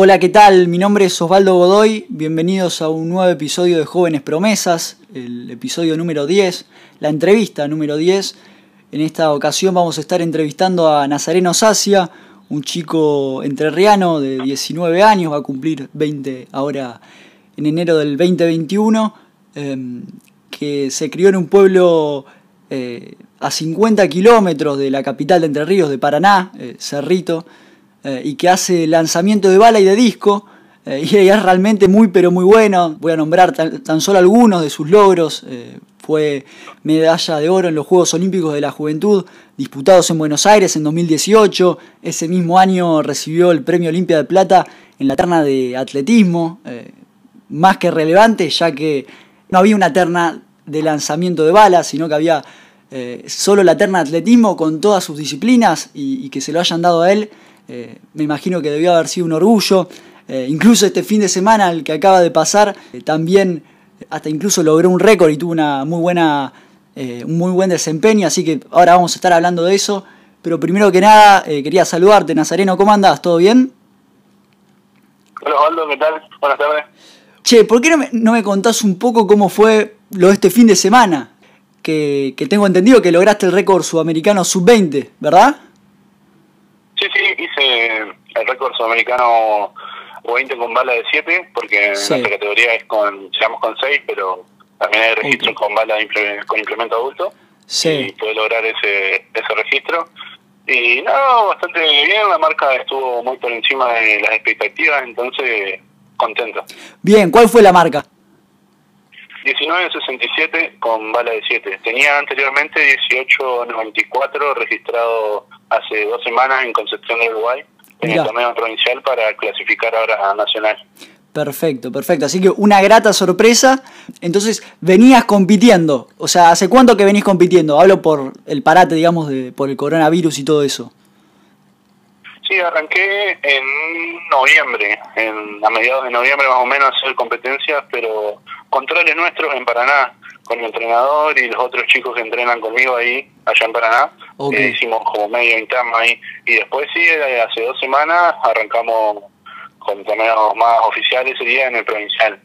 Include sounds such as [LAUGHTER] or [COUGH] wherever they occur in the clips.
Hola, ¿qué tal? Mi nombre es Osvaldo Godoy. Bienvenidos a un nuevo episodio de Jóvenes Promesas, el episodio número 10, la entrevista número 10. En esta ocasión vamos a estar entrevistando a Nazareno Sacia, un chico entrerriano de 19 años, va a cumplir 20 ahora en enero del 2021, em, que se crió en un pueblo eh, a 50 kilómetros de la capital de Entre Ríos, de Paraná, eh, Cerrito. Eh, y que hace lanzamiento de bala y de disco. Eh, y es realmente muy pero muy bueno. Voy a nombrar tan, solo algunos de sus logros. Eh, fue medalla de oro en los Juegos Olímpicos de la Juventud disputados en Buenos Aires en 2018. Ese mismo año recibió el Premio Olimpia de Plata en la terna de atletismo. más que relevante ya que no había una terna de lanzamiento de balas, sino que había solo la terna de atletismo con todas sus disciplinas y que se lo hayan dado a él eh, me imagino que debió haber sido un orgullo. Eh, incluso este fin de semana, el que acaba de pasar, eh, también hasta incluso logró un récord y tuvo una muy buena, un muy buen desempeño. Así que ahora vamos a estar hablando de eso. Pero primero que nada, quería saludarte, Nazareno. ¿Cómo andás? ¿Todo bien? Hola, Osvaldo, ¿qué tal? Buenas tardes. Che, ¿por qué no me, contás un poco cómo fue lo de este fin de semana? Que, que tengo entendido que lograste el récord sudamericano sub-20, ¿verdad? Sí, sí, hice el récord sudamericano 20 con bala de 7, porque en nuestra categoría es con, llegamos con 6, pero también hay registro con bala con implemento adulto. Sí. Y pude lograr ese, ese registro. Y no, bastante bien, la marca estuvo muy por encima de las expectativas, entonces contento. Bien, ¿cuál fue la marca? 19.67 con bala de 7. Tenía anteriormente 18.94 registrado hace dos semanas en Concepción de Uruguay, en el torneo provincial para clasificar ahora a Nacional. Perfecto, perfecto. Así que una grata sorpresa. Entonces, venías compitiendo. O sea, ¿hace cuánto que venís compitiendo? Hablo por el parate, digamos, de, por el coronavirus y todo eso. Sí, arranqué en noviembre, en, a mediados de noviembre más o menos hacer competencias, pero controles nuestros en Paraná, con mi entrenador y los otros chicos que entrenan conmigo ahí, allá en Paraná. Eh, hicimos como medio interno ahí. Y después sí, eh, hace dos semanas arrancamos con torneos más oficiales, sería en el provincial.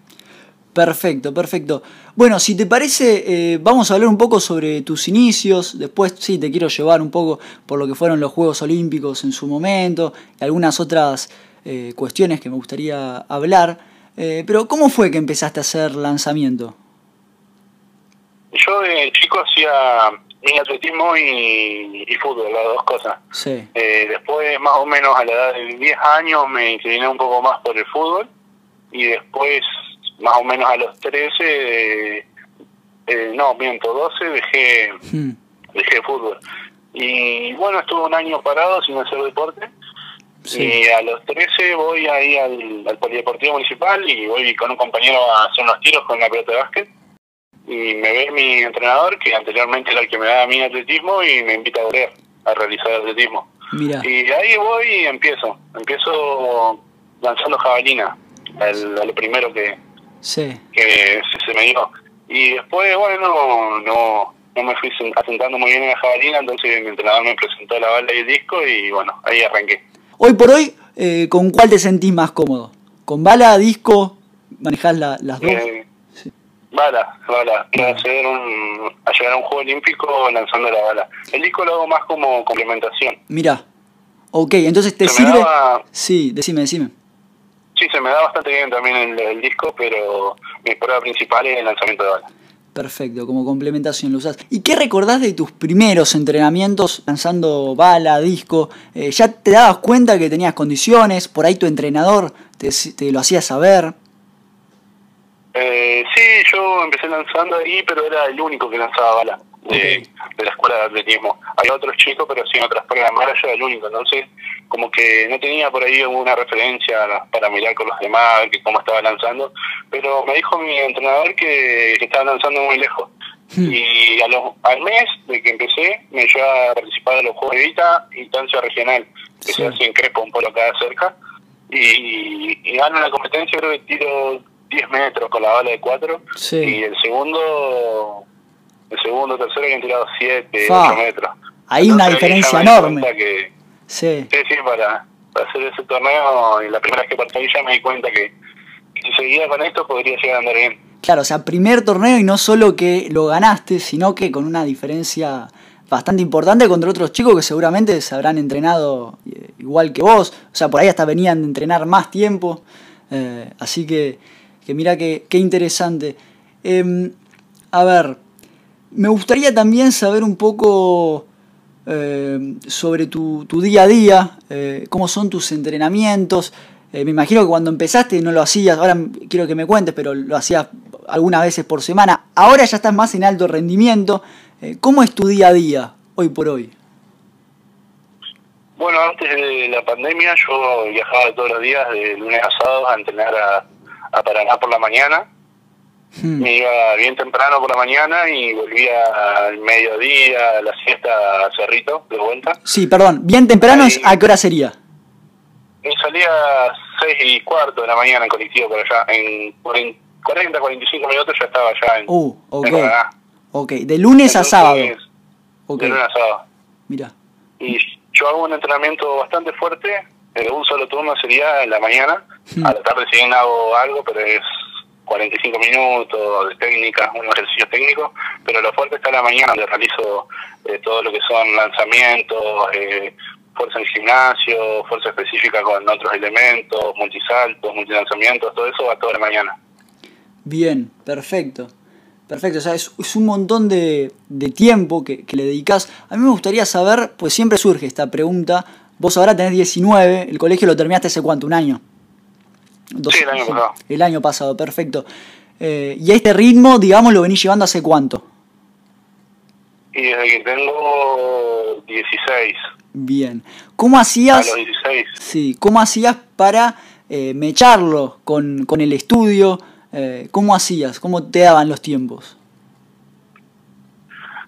Perfecto, perfecto. Bueno, si te parece, eh, vamos a hablar un poco sobre tus inicios. Después sí, te quiero llevar un poco por lo que fueron los Juegos Olímpicos en su momento y algunas otras cuestiones que me gustaría hablar. pero ¿cómo fue que empezaste a hacer lanzamiento? Yo de chico hacía mini atletismo y, fútbol, las dos cosas. Sí. Eh, después, más o menos a la edad de 10 años, me incliné un poco más por el fútbol. Y después, más o menos a los 13, eh, no, miento, 12, dejé, hmm. dejé fútbol. Y bueno, estuve un año parado sin hacer deporte. Y a los 13 voy ahí al, al Polideportivo Municipal y voy con un compañero a hacer unos tiros con la pelota de básquet y me ve mi entrenador, que anteriormente era el que me daba mi atletismo, y me invita a volver a realizar atletismo. Y ahí voy y empiezo. Empiezo lanzando jabalina, lo primero que, que se, me dio. Y después, bueno, no, no me fui asentando muy bien en la jabalina, entonces mi entrenador me presentó la bala y el disco y bueno, ahí arranqué. Hoy por hoy, eh, ¿con cuál te sentís más cómodo? ¿Con bala, disco? ¿Manejás la, las dos? Eh, Bala, bala. Para acceder un, a llegar a un juego olímpico lanzando la bala. El disco lo hago más como complementación. Mira. Ok, entonces te sirve. Sí, decime, decime. Sí, se me da bastante bien también el, disco, pero mi prueba principal es el lanzamiento de bala. Perfecto, como complementación lo usás. ¿Y qué recordás de tus primeros entrenamientos lanzando bala, disco? Eh, ¿Ya te dabas cuenta que tenías condiciones? ¿Por ahí tu entrenador te, te lo hacía saber? Eh, sí, yo empecé lanzando ahí, pero era el único que lanzaba bala de, la escuela de atletismo. Hay otros chicos, pero sí en otras pruebas malas yo era el único. Entonces, como que no tenía por ahí alguna referencia para mirar con los demás, que cómo estaba lanzando. Pero me dijo mi entrenador que, estaba lanzando muy lejos. Hmm. Y a los, al mes de que empecé, me llevó a participar de los Juegos de Vita, instancia regional, que se hace en Crespo, un pueblo acá cerca. Y, y gano la competencia, creo que tiro 10 metros con la bala de 4. Y el segundo, el segundo, tercero habían tirado 7, 8 metros. Hay una diferencia enorme. sí. sí, para, para hacer ese torneo y la primera vez que partí ya me di cuenta que, si seguía con esto podría llegar a andar bien. Claro, o sea, primer torneo y no solo que lo ganaste, sino que con una diferencia bastante importante contra otros chicos que seguramente se habrán entrenado eh, igual que vos, o sea, por ahí hasta venían de entrenar más tiempo, eh, así que, que mira qué interesante. Em, a ver, me gustaría también saber un poco eh, sobre tu, día a día, eh, cómo son tus entrenamientos. Eh, me imagino que cuando empezaste no lo hacías, ahora quiero que me cuentes, pero lo hacías algunas veces por semana. Ahora ya estás más en alto rendimiento. ¿Cómo es tu día a día hoy por hoy? Bueno, antes de la pandemia yo viajaba todos los días de lunes a sábado a entrenar a, a Paraná por la mañana. Me iba bien temprano por la mañana y volvía al mediodía, a la siesta a Cerrito, de vuelta. Sí, perdón, bien temprano, ¿a qué hora sería? Y salía a 6 y cuarto de la mañana en colectivo por allá. En 40, 45 minutos ya estaba allá en, uh, okay. Ok, de lunes a sábado. De lunes a sábado. Mira. Y yo hago un entrenamiento bastante fuerte. En un solo turno sería en la mañana. Hmm. A la tarde si bien hago algo, pero es 45 minutos de técnica, un ejercicio técnico, pero lo fuerte está en la mañana, donde realizo eh, todo lo que son lanzamientos, eh, fuerza en gimnasio, fuerza específica con otros elementos, multisaltos, multilanzamientos, todo eso va toda la mañana. Bien, perfecto. Perfecto, o sea, es, un montón de, de tiempo que, que, le dedicas. A mí me gustaría saber, pues siempre surge esta pregunta, vos ahora tenés 19, el colegio lo terminaste hace cuánto, un año sí, el año pasado. El año pasado, perfecto. Eh, ¿Y a este ritmo, digamos, lo venís llevando hace cuánto? Y desde que tengo 16. Bien. ¿Cómo hacías? A los 16. Sí, ¿cómo hacías para eh, mecharlo con, con, el estudio? Eh, ¿Cómo hacías? ¿Cómo te daban los tiempos?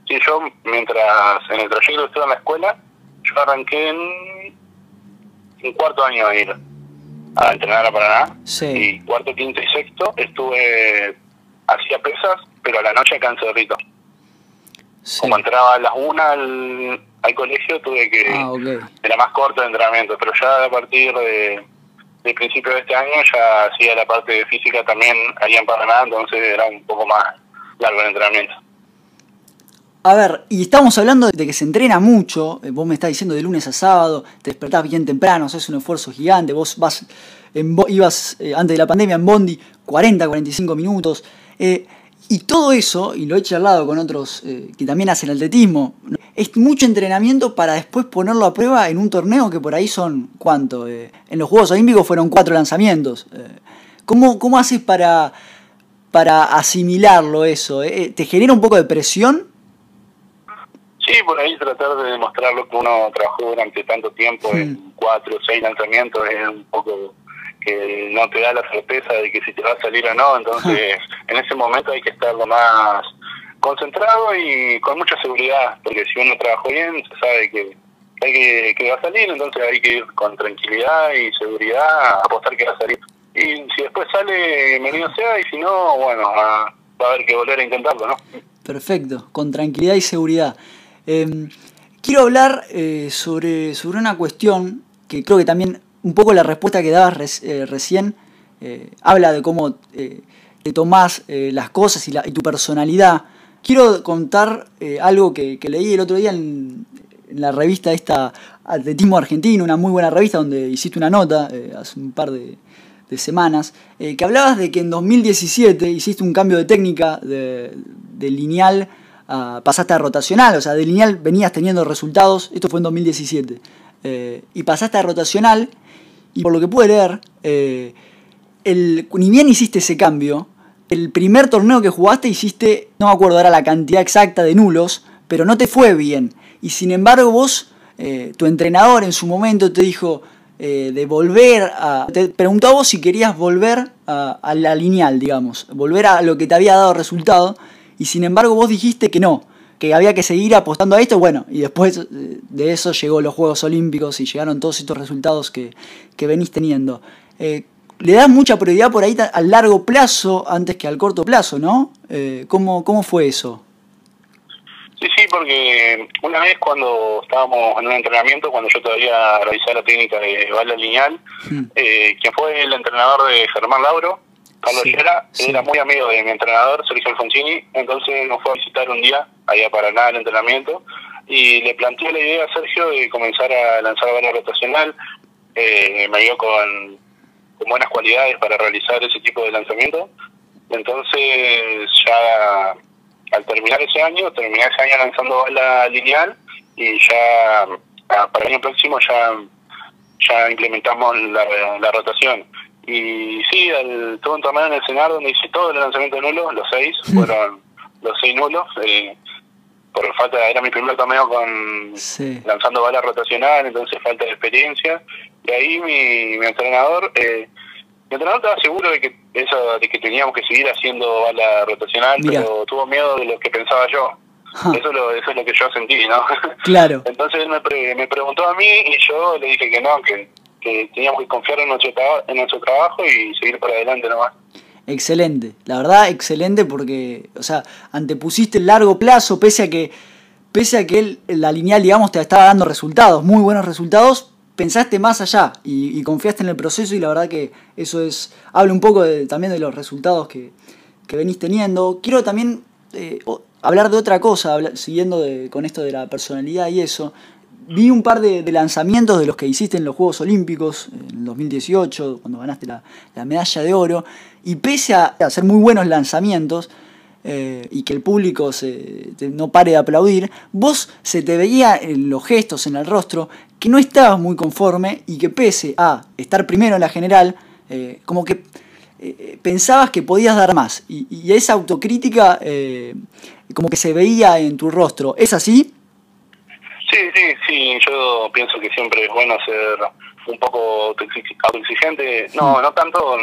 Sí, yo mientras en el trayecto estuve en la escuela, yo arranqué en, en cuarto año de ir a entrenar a Paraná. Y cuarto, quinto y sexto estuve, hacía pesas, pero a la noche acá en Cerrito. Como entraba a las una al, colegio, tuve que. Ah, Era más corto el entrenamiento, pero ya a partir de, de principio de este año ya hacía la parte de física también allá en Paraná, entonces era un poco más largo el entrenamiento. A ver, y estamos hablando de que se entrena mucho, eh, vos me estás diciendo de lunes a sábado, te despertás bien temprano, haces un esfuerzo gigante, vos vas en, ibas eh, antes de la pandemia en Bondi 40, 45 minutos, eh, y todo eso, y lo he charlado con otros que también hacen atletismo, es mucho entrenamiento para después ponerlo a prueba en un torneo que por ahí son, ¿cuánto? en los Juegos Olímpicos fueron cuatro lanzamientos. ¿cómo, ¿Cómo haces para, para asimilarlo eso? ¿Te genera un poco de presión? Sí, por ahí tratar de demostrar lo que uno trabajó durante tanto tiempo en cuatro o seis lanzamientos es un poco que no te da la certeza de que si te va a salir o no, entonces en ese momento hay que estar lo más concentrado y con mucha seguridad, porque si uno trabajó bien, se sabe que, hay que, que va a salir, entonces hay que ir con tranquilidad y seguridad a apostar que va a salir. Y si después sale, bienvenido sea, y si no, bueno, va a haber que volver a intentarlo, ¿no? Perfecto, con tranquilidad y seguridad. Em, quiero hablar eh, sobre, sobre una cuestión que creo que también un poco la respuesta que dabas eh, recién eh, habla de cómo te tomás las cosas y, la, y, tu personalidad. Quiero contar algo que, leí el otro día en, la revista esta Atletismo Argentino, una muy buena revista donde hiciste una nota hace un par de, semanas, que hablabas de que en 2017 hiciste un cambio de técnica de, de lineal pasaste a rotacional, o sea, de lineal venías teniendo resultados, esto fue en 2017, eh, y pasaste a rotacional, y por lo que pude leer, eh, el, ni bien hiciste ese cambio, el primer torneo que jugaste hiciste, no me acuerdo ahora la cantidad exacta de nulos, pero no te fue bien. Y sin embargo vos, eh, tu entrenador en su momento te dijo de volver a... Te preguntó a vos si querías volver a, a, la lineal, digamos, volver a lo que te había dado resultado y sin embargo vos dijiste que no, que había que seguir apostando a esto, bueno, y después eh, de eso llegó los Juegos Olímpicos y llegaron todos estos resultados que, venís teniendo. Eh, le das mucha prioridad por ahí al largo plazo antes que al corto plazo, ¿no? Eh, ¿cómo, ¿Cómo fue eso? Sí, Sí, sí, porque una vez cuando estábamos en un entrenamiento, cuando yo todavía realizaba la técnica de bala lineal, hmm. eh, quien fue el entrenador de Germán Lauro, Carlos sí, era muy amigo de mi entrenador, Sergio Alfonsini, entonces nos fue a visitar un día allá para nada el entrenamiento y le planteé la idea a Sergio de comenzar a lanzar bala rotacional. Eh, me dio con, con buenas cualidades para realizar ese tipo de lanzamiento. Entonces ya al terminar ese año, terminé ese año lanzando bala lineal y ya para el año próximo ya ya implementamos la, la rotación. Y sí, el, tuve un torneo en el CENAR donde hice todo el lanzamiento nulo, los seis, fueron los seis nulos. Eh, por falta, era mi primer torneo con lanzando bala rotacional, entonces falta de experiencia. Y ahí mi, mi entrenador, eh, mi entrenador estaba seguro de que eso de que teníamos que seguir haciendo bala rotacional, pero tuvo miedo de lo que pensaba yo. Eso, lo, eso es lo que yo sentí, ¿no? Claro. [LAUGHS] Entonces él me, me preguntó a mí y yo le dije que no, que, que teníamos que confiar en nuestro, trabajo y seguir para adelante nomás. Excelente, la verdad excelente porque, o sea, antepusiste el largo plazo, pese a que, pese a que la lineal, digamos, te estaba dando resultados, muy buenos resultados, pensaste más allá y, confiaste en el proceso y la verdad que eso es, habla un poco también de los resultados que, que venís teniendo. Quiero también eh, hablar de otra cosa, siguiendo con esto de la personalidad y eso. Vi un par de, lanzamientos de los que hiciste en los Juegos Olímpicos, en 2018, cuando ganaste la, medalla de oro, y pese a hacer muy buenos lanzamientos, eh, y que el público se, no pare de aplaudir, vos se te veía en los gestos, en el rostro, que no estabas muy conforme y que pese a estar primero en la general, eh, como que eh, pensabas que podías dar más. Y, esa autocrítica como que se veía en tu rostro. ¿Es así? Sí, sí, sí. Yo pienso que siempre es bueno ser un poco autoexigente, no, no tanto,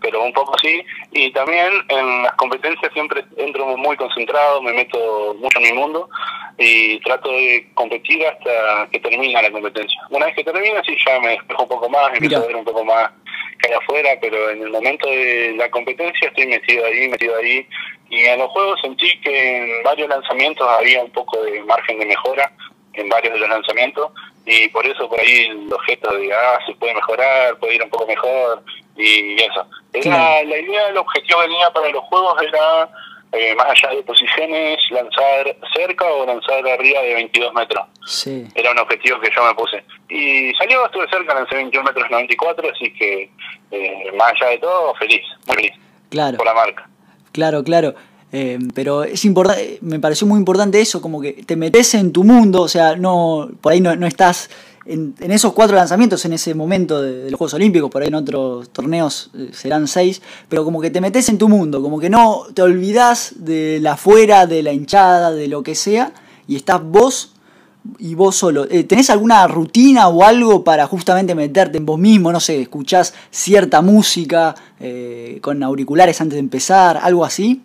pero un poco sí. Y también en las competencias siempre entro muy concentrado, me meto mucho en mi mundo y trato de competir hasta que termina la competencia. Una vez que termina, sí, ya me despejo un poco más, empiezo a ver un poco más que hay afuera, pero en el momento de la competencia estoy metido ahí, metido ahí. Y en los juegos sentí que en varios lanzamientos había un poco de margen de mejora en varios de los lanzamientos y por eso por ahí los gestos de, ah, se puede mejorar, puede ir un poco mejor y eso. Era, La idea, el objetivo que tenía para los juegos era, eh, más allá de posiciones, lanzar cerca o lanzar arriba de 22 metros. Sí. Era un objetivo que yo me puse. Y salió, estuve cerca, lancé 21 metros 94, así que eh, más allá de todo, feliz, muy feliz. Claro. Por la marca. Claro, claro. Eh, pero es importante, me pareció muy importante eso, como que te metes en tu mundo, o sea, no por ahí no, no estás en, esos cuatro lanzamientos en ese momento de, los Juegos Olímpicos, por ahí en otros torneos eh, serán seis, pero como que te metes en tu mundo, como que no te olvidas de la fuera, de la hinchada, de lo que sea, y estás vos y vos solo. Eh, ¿Tenés alguna rutina o algo para justamente meterte en vos mismo? No sé, escuchás cierta música con auriculares antes de empezar, algo así.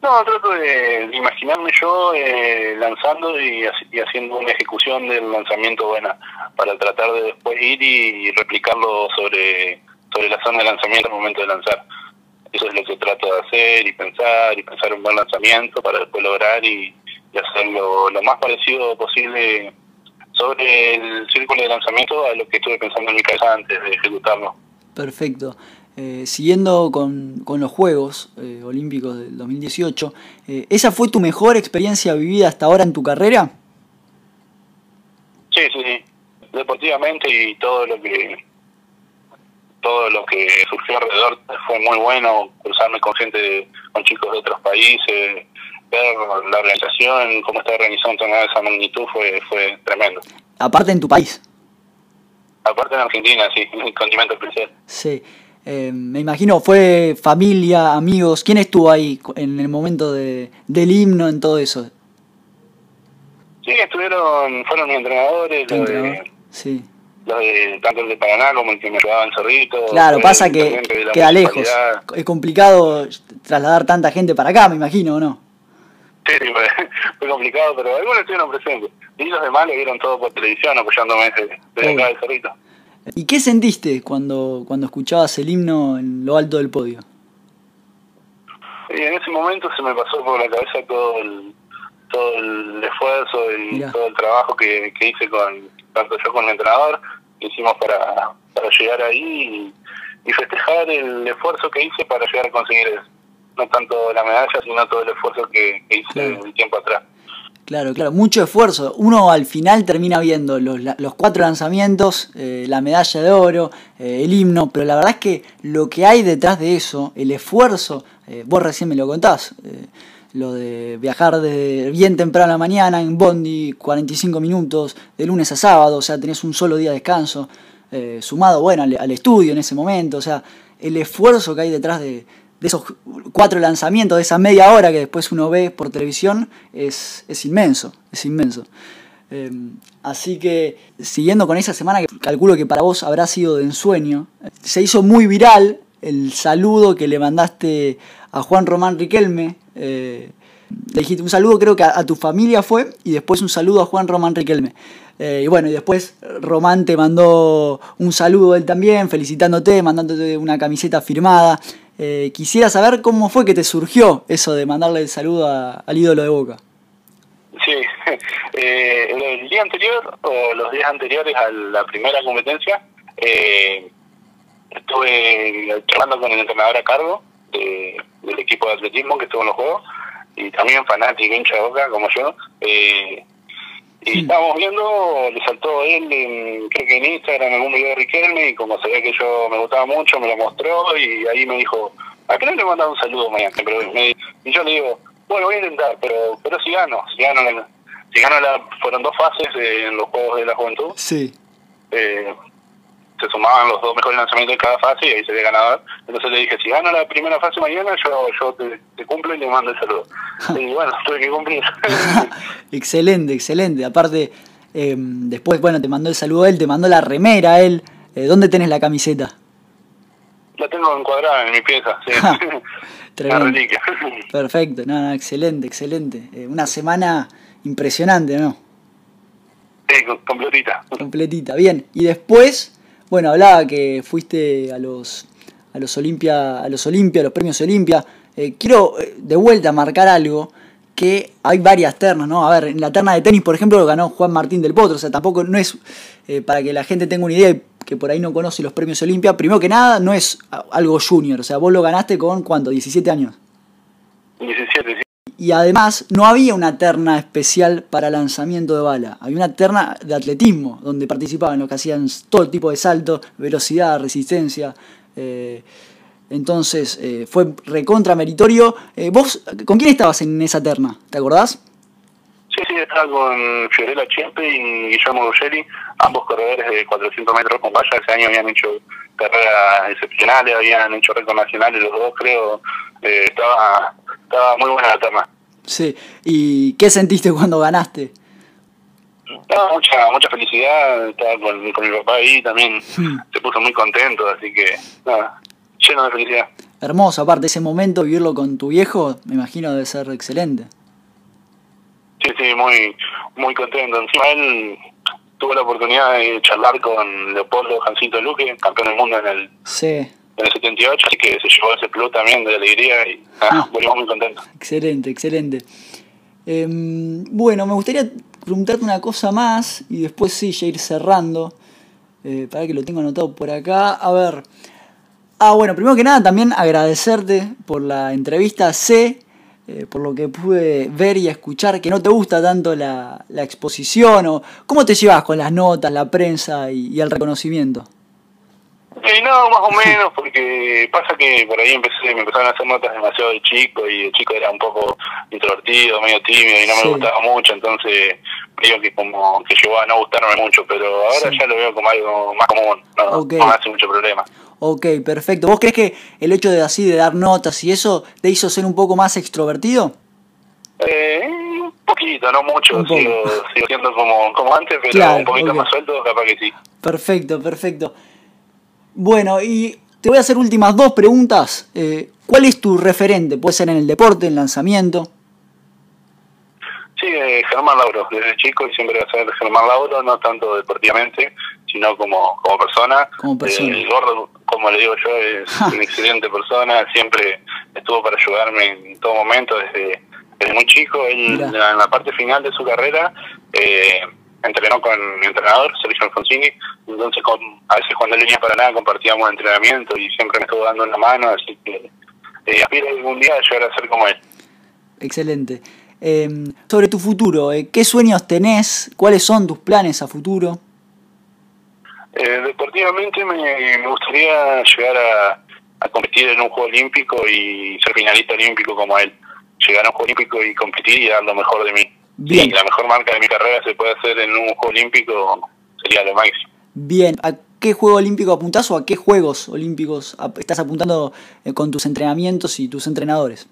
No, trato de, imaginarme yo eh, lanzando y, haciendo una ejecución del lanzamiento buena para tratar de después ir y, replicarlo sobre, sobre la zona de lanzamiento al momento de lanzar. Eso es lo que trato de hacer y pensar y pensar un buen lanzamiento para después lograr y, hacerlo lo más parecido posible sobre el círculo de lanzamiento a lo que estuve pensando en mi cabeza antes de ejecutarlo. Perfecto. Eh, siguiendo con, con, los Juegos eh, Olímpicos del 2018, eh, ¿esa fue tu mejor experiencia vivida hasta ahora en tu carrera? Sí, sí, sí. Deportivamente y todo lo que todo lo que surgió alrededor fue muy bueno, cruzarme con gente, con chicos de otros países, ver la organización, cómo está organizado un torneo de esa magnitud fue, fue tremendo. Aparte en tu país. Aparte en Argentina, sí, [LAUGHS] en el continente especial. Sí. Eh, me imagino, fue familia, amigos. ¿Quién estuvo ahí en el momento de, del himno, en todo eso? Sí, estuvieron, fueron mis entrenadores, los de, sí. los de, tanto el de Paraná como el que me llevaba en Cerrito. Claro, pasa que queda lejos. Es complicado trasladar tanta gente para acá, me imagino, ¿o no? Sí, fue, [LAUGHS] fue complicado, pero algunos estuvieron presentes. Y los demás lo vieron todo por televisión apoyándome desde, desde acá de Cerrito. ¿Y qué sentiste cuando, cuando escuchabas el himno en lo alto del podio? Y en ese momento se me pasó por la cabeza todo el, todo el esfuerzo y todo el trabajo que, que hice con tanto yo con el entrenador, hicimos para, para llegar ahí y, festejar el esfuerzo que hice para llegar a conseguir eso. No tanto la medalla, sino todo el esfuerzo que, hice un tiempo atrás. Claro, claro, mucho esfuerzo. Uno al final termina viendo los, cuatro lanzamientos, eh, la medalla de oro, eh, el himno, pero la verdad es que lo que hay detrás de eso, el esfuerzo, eh, vos recién me lo contás, lo de viajar de bien temprano a la mañana en Bondi, 45 minutos, de lunes a sábado, o sea, tenés un solo día de descanso, sumado, bueno, al, estudio en ese momento, o sea, el esfuerzo que hay detrás de, esos cuatro lanzamientos, de esa media hora que después uno ve por televisión, es, es inmenso, es inmenso. Eh, así que, siguiendo con esa semana que calculo que para vos habrá sido de ensueño, se hizo muy viral el saludo que le mandaste a Juan Román Riquelme. Eh, le dijiste un saludo creo que a, tu familia fue y después un saludo a Juan Román Riquelme. Eh, y bueno, y después Román te mandó un saludo él también, felicitándote, mandándote una camiseta firmada. Eh, quisiera saber cómo fue que te surgió eso de mandarle el saludo al ídolo de Boca. Sí, [LAUGHS] el día anterior o los días anteriores a la primera competencia, estuve charlando con el entrenador a cargo del equipo de atletismo que estuvo en los juegos y también fanático, hincha de boca como yo. Eh, y estábamos viendo, le saltó él, en, creo que en Instagram, algún video de Riquelme, y como sabía que yo me gustaba mucho, me lo mostró y ahí me dijo, ¿a qué no le mandaba un saludo mañana? Pero y yo le digo, bueno, voy a intentar, pero pero si gano, si gano, si gano la, fueron dos fases en los Juegos de la Juventud. Sí. Eh, se sumaban los dos mejores lanzamientos de cada fase y ahí se ve ganador. Entonces le dije, si gano la primera fase mañana, yo, yo te, cumplo y le mando el saludo. [LAUGHS] y bueno, tuve que cumplir. [LAUGHS] excelente, excelente. Aparte, eh, después, bueno, te mandó el saludo él, te mandó la remera él. Eh, ¿Dónde tenés la camiseta? La tengo encuadrada en mi pieza, sí. [LAUGHS] Perfecto, no, no, excelente, excelente. Eh, una semana impresionante, ¿no? Sí, completita. Completita, bien. Y después bueno, hablaba que fuiste a los a los Olimpia, a los Olimpia, a los premios Olimpia. Eh, quiero eh, de vuelta marcar algo que hay varias ternas, ¿no? A ver, en la terna de tenis, por ejemplo, lo ganó Juan Martín del Potro, o sea, tampoco no es eh, para que la gente tenga una idea que por ahí no conoce los premios Olimpia, primero que nada, no es algo junior, o sea, vos lo ganaste con cuánto, 17 años. 17, sí y además no había una terna especial para lanzamiento de bala, había una terna de atletismo, donde participaban los que hacían todo tipo de salto, velocidad, resistencia. Eh, entonces eh, fue recontra meritorio. Eh, ¿Vos con quién estabas en esa terna? ¿Te acordás? Sí, sí, estaba con Fiorella Chiempe y Guillermo Ruggeri, ambos corredores de 400 metros con valla. Ese año habían hecho carreras excepcionales, habían hecho récords nacionales los dos, creo. estaba estaba muy buena la terna. Sí, ¿y qué sentiste cuando ganaste? mucha mucha felicidad, estaba con, mi papá ahí también, hmm. se puso muy contento, así que nada, lleno de felicidad. Hermoso, aparte ese momento, vivirlo con tu viejo, me imagino debe ser excelente. Sí, sí, muy, muy contento. Encima él tuvo la oportunidad de charlar con Leopoldo Jancito Luque, campeón del mundo en el, sí en el 78, así que se llevó ese plus también de alegría y ah, volvimos muy contentos. Excelente, excelente. Em, bueno, me gustaría preguntarte una cosa más y después sí, ya ir cerrando. Eh, para que lo tengo anotado por acá. A ver. Ah, bueno, primero que nada también agradecerte por la entrevista. Sé, eh, por lo que pude ver y escuchar, que no te gusta tanto la, la exposición o cómo te llevas con las notas, la prensa y el reconocimiento. Eh, no, más o menos, porque pasa que por ahí empecé, me empezaron a hacer notas demasiado de chico y el chico era un poco introvertido, medio tímido y no me gustaba mucho, entonces creo que como que llegó a no gustarme mucho, pero ahora ya lo veo como algo más común, no, me hace mucho problema. Ok, perfecto. ¿Vos crees que el hecho de así, de dar notas y eso, te hizo ser un poco más extrovertido? Eh, un poquito, no mucho, sigo, sigo, siendo como, como antes, pero un poquito más suelto, capaz que sí. Perfecto, perfecto. Bueno, y te voy a hacer últimas dos preguntas. Eh, ¿Cuál es tu referente? Puede ser en el deporte, en lanzamiento. Sí, eh, Germán Lauro, desde chico y siempre va a ser Germán Lauro, no tanto deportivamente, sino como, como persona. Como persona. el gordo, como le digo yo, es [LAUGHS] una excelente persona, siempre estuvo para ayudarme en todo momento, desde desde muy chico. Él en la parte final de su carrera eh, entrenó con mi entrenador, Sergio Alfonsini. Entonces, con, a veces cuando él venía para nada compartíamos entrenamiento y siempre me estuvo dando una mano. Así que eh, aspiro algún día a llegar a ser como él. Excelente. Em, sobre tu futuro, eh, ¿qué sueños tenés? ¿Cuáles son tus planes a futuro? Eh, deportivamente me, gustaría llegar a, competir en un Juego Olímpico y ser finalista olímpico como él. Llegar a un Juego Olímpico y competir y dar lo mejor de mí. Bien. la mejor marca de mi carrera se puede hacer en un Juego Olímpico sería lo máximo. Bien, ¿a qué Juego Olímpico apuntás o a qué Juegos Olímpicos estás apuntando eh, con tus entrenamientos y tus entrenadores?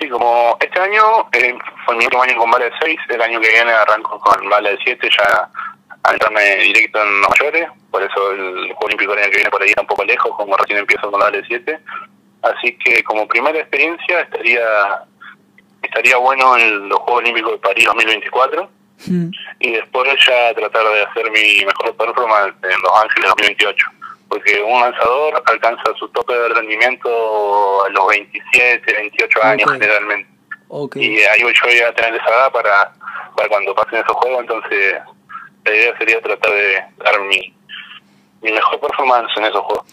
Sí, como este año eh, fue mi último año con Vale de 6, el año que viene arranco con Vale de 7, ya a entrarme directo en los mayores, por eso el Juego Olímpico el año que viene por ahí está un poco lejos, como recién empiezo con la L7. Así que como primera experiencia estaría estaría bueno en los Juegos Olímpicos de París 2024 mm. y después ya tratar de hacer mi mejor performance en Los Ángeles 2028 porque un lanzador alcanza su tope de rendimiento a los 27, 28 años generalmente. Y ahí yo voy a tener esa edad para, para cuando pasen esos juegos, entonces la idea sería tratar de dar mi, mejor performance en esos juegos.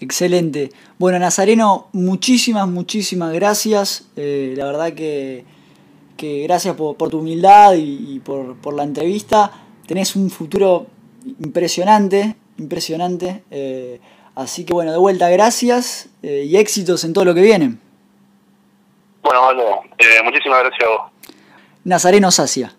Excelente. Bueno, Nazareno, muchísimas, muchísimas gracias. Eh, la verdad que, que gracias por, por tu humildad y, por, por, la entrevista. Tenés un futuro impresionante, impresionante. Eh, así que bueno, de vuelta, gracias eh, y éxitos en todo lo que viene. Bueno, muchísimas gracias a vos. Nazareno Sacia.